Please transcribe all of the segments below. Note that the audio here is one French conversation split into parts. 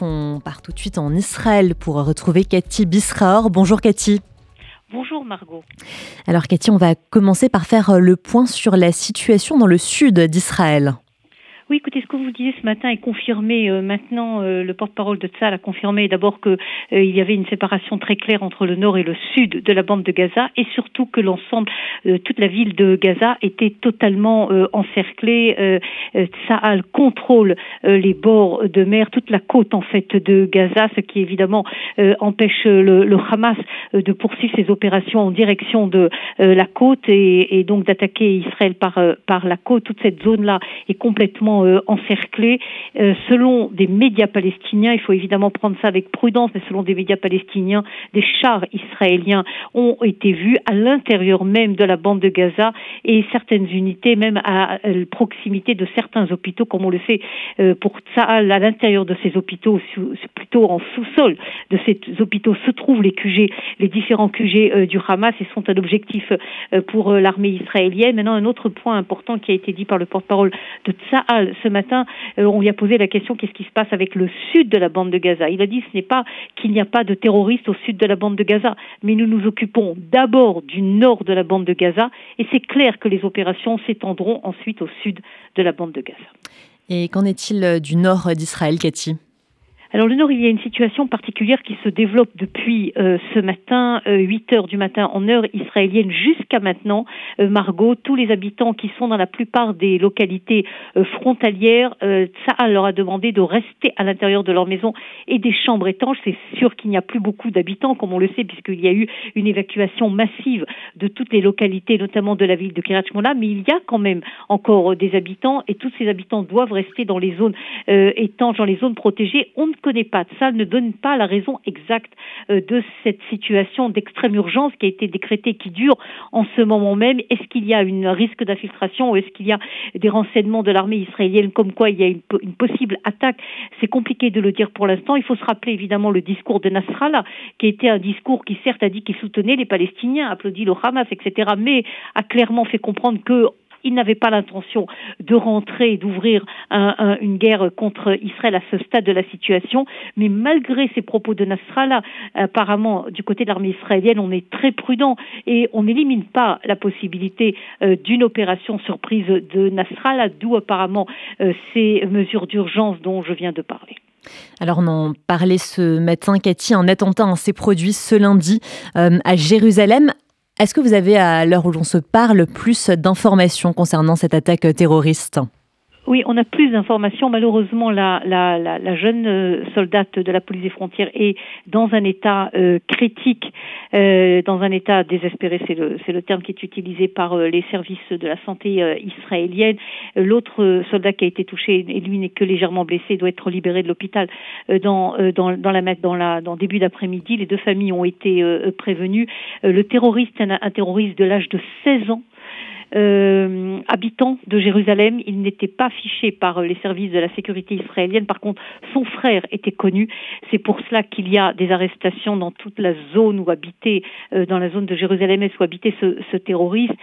On part tout de suite en Israël pour retrouver Cathy Bisraor. Bonjour Cathy. Bonjour Margot. Alors Cathy, on va commencer par faire le point sur la situation dans le sud d'Israël. Oui, écoutez, ce que vous disiez ce matin est confirmé. Euh, maintenant, euh, le porte-parole de Tzal a confirmé d'abord qu'il euh, y avait une séparation très claire entre le nord et le sud de la bande de Gaza, et surtout que l'ensemble, toute la ville de Gaza était totalement encerclée. Tzal contrôle les bords de mer, toute la côte en fait de Gaza, ce qui évidemment empêche le, le, Hamas de poursuivre ses opérations en direction de la côte et, et donc d'attaquer Israël par par la côte. Toute cette zone-là est complètement euh, encerclés. Euh, selon des médias palestiniens, il faut évidemment prendre ça avec prudence, mais selon des médias palestiniens, des chars israéliens ont été vus à l'intérieur même de la bande de Gaza et certaines unités même à proximité de certains hôpitaux, comme on le sait euh, pour Tsahal, à l'intérieur de ces hôpitaux, plutôt en sous-sol de ces hôpitaux se trouvent les QG, les différents QG du Hamas et sont un objectif pour l'armée israélienne. Maintenant, un autre point important qui a été dit par le porte-parole de Tsahal ce matin, euh, on lui a posé la question qu'est-ce qui se passe avec le sud de la bande de Gaza? Il a dit ce n'est pas qu'il n'y a pas de terroristes au sud de la bande de Gaza, mais nous nous occupons d'abord du nord de la bande de Gaza et c'est clair que les opérations s'étendront ensuite au sud de la bande de Gaza. Et qu'en est-il du nord d'Israël, Cathy? Alors le Nord, il y a une situation particulière qui se développe depuis euh, ce matin, euh, 8 heures du matin en heure israélienne jusqu'à maintenant. Euh, Margot, tous les habitants qui sont dans la plupart des localités euh, frontalières, ça leur a demandé de rester à l'intérieur de leur maison et des chambres étanches. C'est sûr qu'il n'y a plus beaucoup d'habitants, comme on le sait, puisqu'il y a eu une évacuation massive de toutes les localités, notamment de la ville de Kiryat mais il y a quand même encore des habitants et tous ces habitants doivent rester dans les zones étanches, dans les zones protégées. Connaît pas. Ça ne donne pas la raison exacte euh, de cette situation d'extrême urgence qui a été décrétée, qui dure en ce moment même. Est-ce qu'il y a un risque d'infiltration ou est-ce qu'il y a des renseignements de l'armée israélienne comme quoi il y a une, une possible attaque? C'est compliqué de le dire pour l'instant. Il faut se rappeler évidemment le discours de Nasrallah, qui était un discours qui certes a dit qu'il soutenait les Palestiniens, applaudit le Hamas, etc., mais a clairement fait comprendre que il n'avait pas l'intention de rentrer, d'ouvrir une guerre contre Israël à ce stade de la situation, mais malgré ces propos de Nasrallah, apparemment du côté de l'armée israélienne, on est très prudent et on n'élimine pas la possibilité euh, d'une opération surprise de Nasrallah, d'où apparemment euh, ces mesures d'urgence dont je viens de parler. Alors on en parlait ce matin, Cathy, un attentat s'est produit ce lundi euh, à Jérusalem. Est-ce que vous avez, à l'heure où l'on se parle, plus d'informations concernant cette attaque terroriste? Oui, on a plus d'informations. Malheureusement, la, jeune euh, soldate de la police des frontières est dans un état euh, critique, euh, dans un état désespéré, c'est le, terme qui est utilisé par les services de la santé israélienne. L'autre soldat qui a été touché et lui n'est que légèrement blessé doit être libéré de l'hôpital dans, dans, dans, la, dans, la, début d'après-midi. Les deux familles ont été prévenues. le terroriste, un, un terroriste de l'âge de 16 ans, euh, habitant de Jérusalem. Il n'était pas fiché par les services de la sécurité israélienne. Par contre, son frère était connu. C'est pour cela qu'il y a des arrestations dans toute la zone où habitait, euh, dans la zone de Jérusalem, où habitait ce, ce terroriste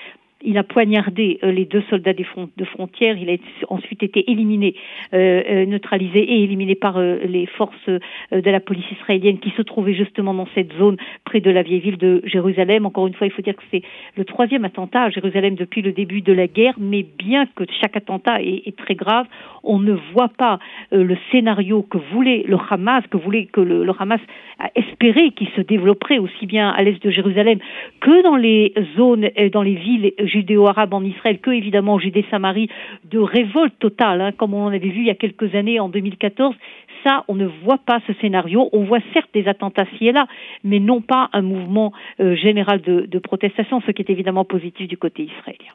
il a poignardé euh, les deux soldats des de frontières. Il a ensuite été éliminé, euh, euh, neutralisé et éliminé par les forces de la police israélienne qui se trouvaient justement dans cette zone près de la vieille ville de Jérusalem. Encore une fois, il faut dire que c'est le troisième attentat à Jérusalem depuis le début de la guerre, mais bien que chaque attentat est, très grave, on ne voit pas le scénario que voulait le Hamas, que voulait que le, le Hamas a espéré qu'il se développerait aussi bien à l'est de Jérusalem que dans les zones, dans les villes judéo-arabe en Israël que évidemment en Judée-Samarie de révolte totale, hein, comme on avait vu il y a quelques années en 2014. Ça, on ne voit pas ce scénario. On voit certes des attentats ci et là, mais non pas un mouvement euh, général de, de, protestation, ce qui est évidemment positif du côté israélien.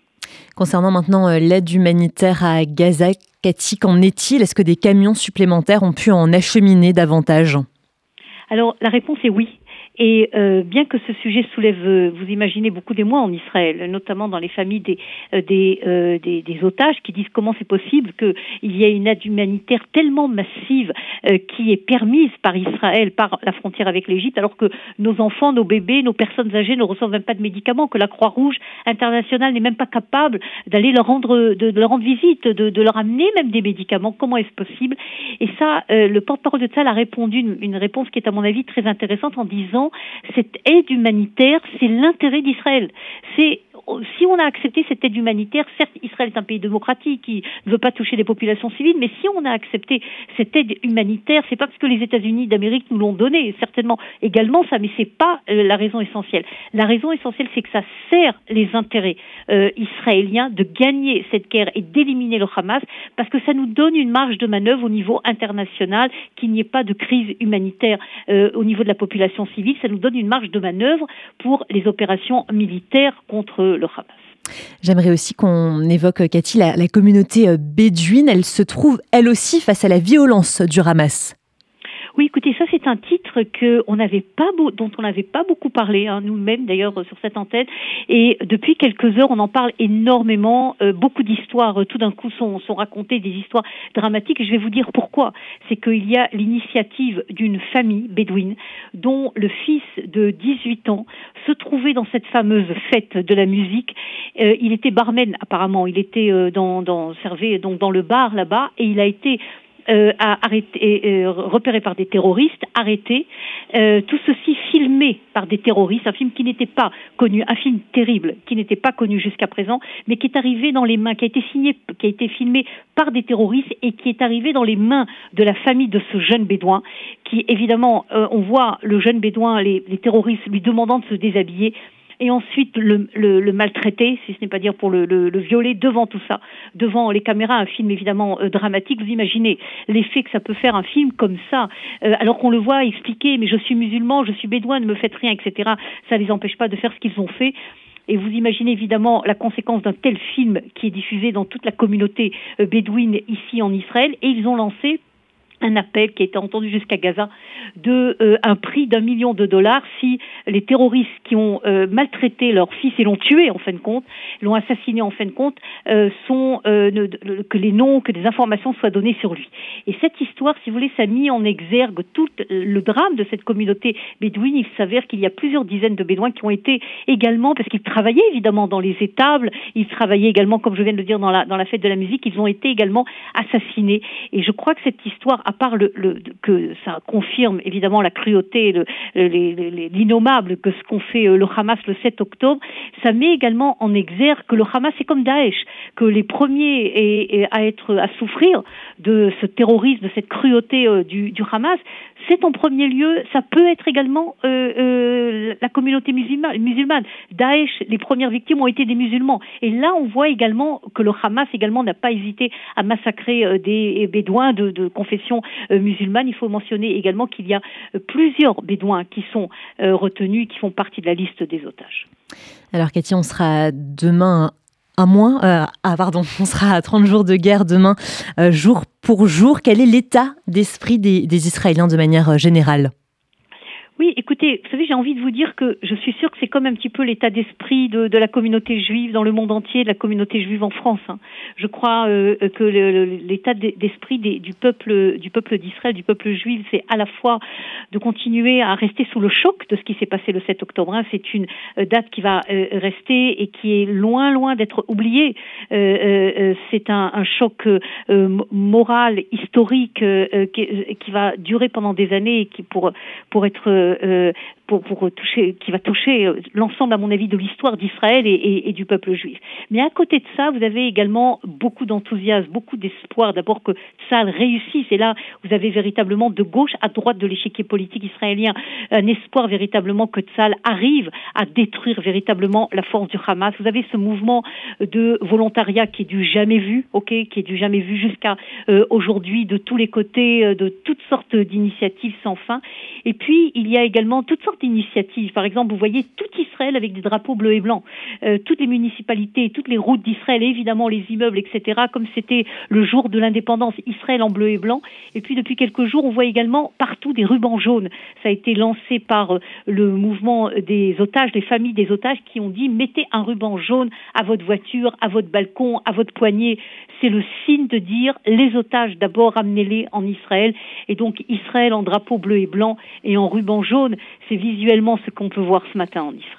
Concernant maintenant euh, l'aide humanitaire à Gaza, Cathy, qu'en est-il? Est-ce que des camions supplémentaires ont pu en acheminer davantage? Alors la réponse est oui Et euh, bien que ce sujet soulève, euh, vous imaginez, beaucoup d'émoi en Israël, notamment dans les familles des, euh, des, des, des, otages qui disent comment c'est possible qu'il y ait une aide humanitaire tellement massive qui est permise par Israël, par la frontière avec l'Égypte, alors que nos enfants, nos bébés, nos personnes âgées ne reçoivent même pas de médicaments, que la Croix-Rouge internationale n'est même pas capable d'aller leur rendre, de, leur rendre visite, de, leur amener même des médicaments. Comment est-ce possible? Et ça, le porte-parole de Tzal a répondu une, une réponse qui est à mon avis très intéressante en disant cette aide humanitaire, c'est l'intérêt d'Israël. C'est si on a accepté cette aide humanitaire, certes, Israël est un pays démocratique qui ne veut pas toucher les populations civiles, mais si on a accepté cette aide humanitaire, c'est pas parce que les États-Unis d'Amérique nous l'ont donné, certainement également ça, mais c'est pas euh, la raison essentielle. La raison essentielle, c'est que ça sert les intérêts euh, israéliens de gagner cette guerre et d'éliminer le Hamas, parce que ça nous donne une marge de manœuvre au niveau international, qu'il n'y ait pas de crise humanitaire euh, au niveau de la population civile, ça nous donne une marge de manœuvre pour les opérations militaires contre J'aimerais aussi qu'on évoque, Cathy, la, la communauté euh, bédouine. Elle se trouve, elle aussi, face à la violence du Hamas. Oui, écoutez, ça c'est un titre que on n'avait pas dont on n'avait pas beaucoup parlé, hein, nous-mêmes d'ailleurs sur cette antenne. Et depuis quelques heures, on en parle énormément. Euh, beaucoup d'histoires, euh, tout d'un coup, sont, racontées, des histoires dramatiques. Et je vais vous dire pourquoi. C'est qu'il y a l'initiative d'une famille bédouine dont le fils de 18 ans se trouvait dans cette fameuse fête de la musique. Euh, il était barman apparemment. Il était dans, dans servait donc dans le bar là-bas et il a été euh, arrêté, euh, repéré par des terroristes, arrêté. Euh, tout ceci filmé par des terroristes, un film qui n'était pas connu, un film terrible, qui n'était pas connu jusqu'à présent, mais qui est arrivé dans les mains, qui a été signé, qui a été filmé par des terroristes et qui est arrivé dans les mains de la famille de ce jeune bédouin, qui évidemment, euh, on voit le jeune bédouin, les, les terroristes lui demandant de se déshabiller et ensuite le, le, maltraiter, si ce n'est pas dire pour le, le, violer devant tout ça, devant les caméras, un film évidemment euh, dramatique. Vous imaginez l'effet que ça peut faire un film comme ça, euh, alors qu'on le voit expliquer, mais je suis musulman, je suis bédouin, ne me faites rien, etc. Ça ne les empêche pas de faire ce qu'ils ont fait. Et vous imaginez évidemment la conséquence d'un tel film qui est diffusé dans toute la communauté euh, bédouine ici en Israël. Et ils ont lancé un appel qui a été entendu jusqu'à Gaza de euh, un prix d'un million de dollars si les terroristes qui ont euh, maltraité leur fils et l'ont tué en fin de compte, l'ont assassiné en fin de compte, euh, sont que les noms, que des informations soient données sur lui. Et cette histoire, si vous voulez, ça a mis en exergue tout le drame de cette communauté bédouine. Il s'avère qu'il y a plusieurs dizaines de bédouins qui ont été également, parce qu'ils travaillaient évidemment dans les étables, ils travaillaient également, comme je viens de le dire, dans la, dans la fête de la musique, ils ont été également assassinés. Et je crois que cette histoire à part que ça confirme évidemment la cruauté, l'innommable que ce qu'ont fait euh, le Hamas le 7 octobre, ça met également en exergue que le Hamas est comme Daesh, que les premiers à être à souffrir de ce terrorisme, de cette cruauté euh, du Hamas, c'est en premier lieu, ça peut être également euh, euh, la communauté musulmane, musulmane. Daesh, les premières victimes ont été des musulmans. Et là, on voit également que le Hamas également n'a pas hésité à massacrer euh, des bédouins de, de confession musulmane. Il faut mentionner également qu'il y a plusieurs bédouins qui sont retenus, qui font partie de la liste des otages. Alors Cathy, on sera demain un mois, euh, ah pardon, on sera à 30 jours de guerre demain, euh, jour pour jour. Quel est l'état d'esprit des, des Israéliens de manière euh, générale? Oui, écoutez, vous savez, j'ai envie de vous dire que je suis sûre que c'est comme un petit peu l'état d'esprit de, la communauté juive dans le monde entier, de la communauté juive en France. Hein. Je crois euh, que l'état d'esprit du peuple du peuple d'Israël, du peuple juif, c'est à la fois de continuer à rester sous le choc de ce qui s'est passé le 7 octobre. Hein. C'est une euh, date qui va euh, rester et qui est loin, loin d'être oubliée. c'est un, un, choc moral, historique, qui, qui, va durer pendant des années et qui pour pour être euh, pour, toucher, qui va toucher euh, l'ensemble, à mon avis, de l'histoire d'Israël et, du peuple juif. Mais à côté de ça, vous avez également beaucoup d'enthousiasme, beaucoup d'espoir. D'abord que Tzal réussisse, et là, vous avez véritablement de gauche à droite de l'échiquier politique israélien un espoir véritablement que Tzal arrive à détruire véritablement la force du Hamas. Vous avez ce mouvement de volontariat qui est du jamais vu, ok, qui est du jamais vu jusqu'à euh, aujourd'hui, de tous les côtés, de toutes sortes d'initiatives sans fin. Et puis, il y a également toutes sortes forte initiative. Par exemple, vous voyez tout Israël avec des drapeaux bleus et blancs. Euh, toutes les municipalités, toutes les routes d'Israël, évidemment les immeubles, etc., comme c'était le jour de l'indépendance, Israël en bleu et blanc. Et puis depuis quelques jours, on voit également partout des rubans jaunes. Ça a été lancé par euh, le mouvement des otages, des familles des otages qui ont dit mettez un ruban jaune à votre voiture, à votre balcon, à votre poignet. C'est le signe de dire les otages d'abord amenez-les en Israël. Et donc Israël en drapeau bleu et blanc et en ruban jaune, c'est visuellement ce qu'on peut voir ce matin en Israël.